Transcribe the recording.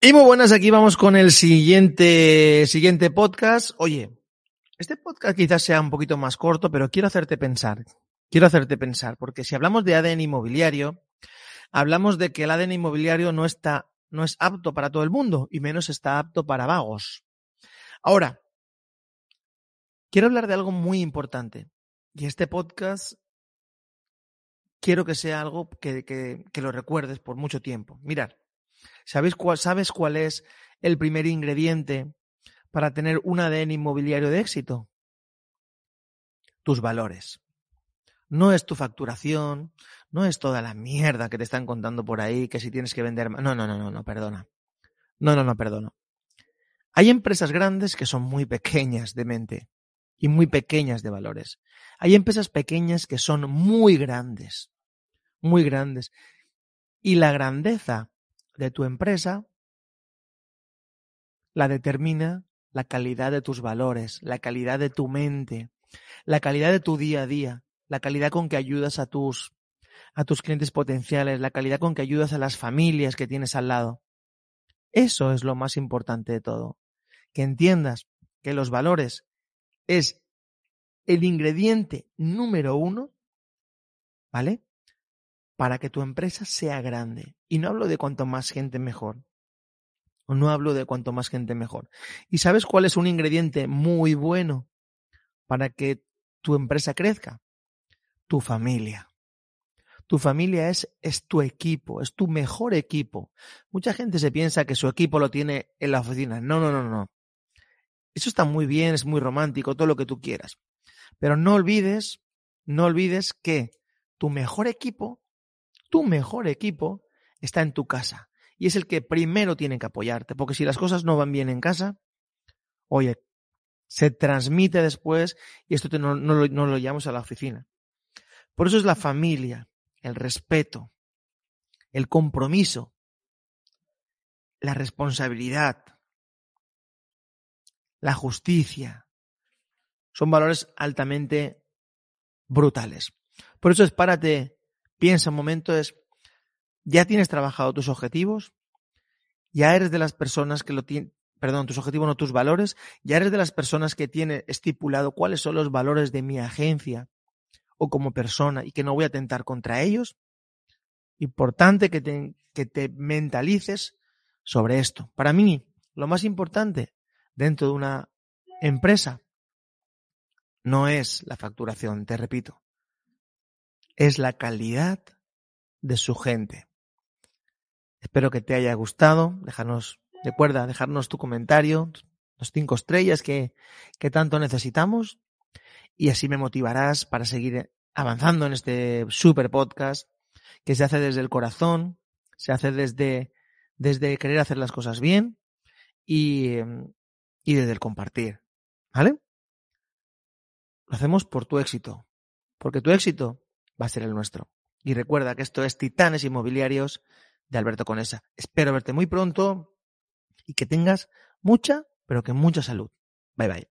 Y muy buenas, aquí vamos con el siguiente, siguiente podcast. Oye, este podcast quizás sea un poquito más corto, pero quiero hacerte pensar. Quiero hacerte pensar, porque si hablamos de ADN inmobiliario, hablamos de que el ADN inmobiliario no está, no es apto para todo el mundo, y menos está apto para vagos. Ahora, quiero hablar de algo muy importante. Y este podcast quiero que sea algo que, que, que lo recuerdes por mucho tiempo. Mirad, ¿sabes cuál, ¿sabes cuál es el primer ingrediente para tener un ADN inmobiliario de éxito? Tus valores. No es tu facturación, no es toda la mierda que te están contando por ahí, que si tienes que vender. No, no, no, no, no, perdona. No, no, no, perdono. Hay empresas grandes que son muy pequeñas de mente y muy pequeñas de valores. Hay empresas pequeñas que son muy grandes, muy grandes. Y la grandeza de tu empresa la determina la calidad de tus valores, la calidad de tu mente, la calidad de tu día a día, la calidad con que ayudas a tus a tus clientes potenciales, la calidad con que ayudas a las familias que tienes al lado. Eso es lo más importante de todo. Que entiendas que los valores es el ingrediente número uno, ¿vale? Para que tu empresa sea grande. Y no hablo de cuanto más gente mejor. No hablo de cuanto más gente mejor. ¿Y sabes cuál es un ingrediente muy bueno para que tu empresa crezca? Tu familia. Tu familia es, es tu equipo, es tu mejor equipo. Mucha gente se piensa que su equipo lo tiene en la oficina. No, no, no, no. Eso está muy bien, es muy romántico, todo lo que tú quieras. Pero no olvides, no olvides que tu mejor equipo, tu mejor equipo está en tu casa y es el que primero tiene que apoyarte, porque si las cosas no van bien en casa, oye, se transmite después y esto no, lo, no llevamos a la oficina. Por eso es la familia, el respeto, el compromiso, la responsabilidad, la justicia. Son valores altamente brutales. Por eso es párate, piensa un momento, es ¿Ya tienes trabajado tus objetivos? ¿Ya eres de las personas que lo tienen, perdón, tus objetivos no tus valores? ¿Ya eres de las personas que tiene estipulado cuáles son los valores de mi agencia o como persona y que no voy a atentar contra ellos? Importante que te, que te mentalices sobre esto. Para mí, lo más importante dentro de una empresa no es la facturación, te repito, es la calidad de su gente. Espero que te haya gustado. Déjanos, recuerda, dejarnos tu comentario, los cinco estrellas que, que tanto necesitamos. Y así me motivarás para seguir avanzando en este super podcast que se hace desde el corazón, se hace desde, desde querer hacer las cosas bien y, y desde el compartir. ¿Vale? Lo hacemos por tu éxito, porque tu éxito va a ser el nuestro. Y recuerda que esto es Titanes Inmobiliarios de Alberto Conesa. Espero verte muy pronto y que tengas mucha, pero que mucha salud. Bye bye.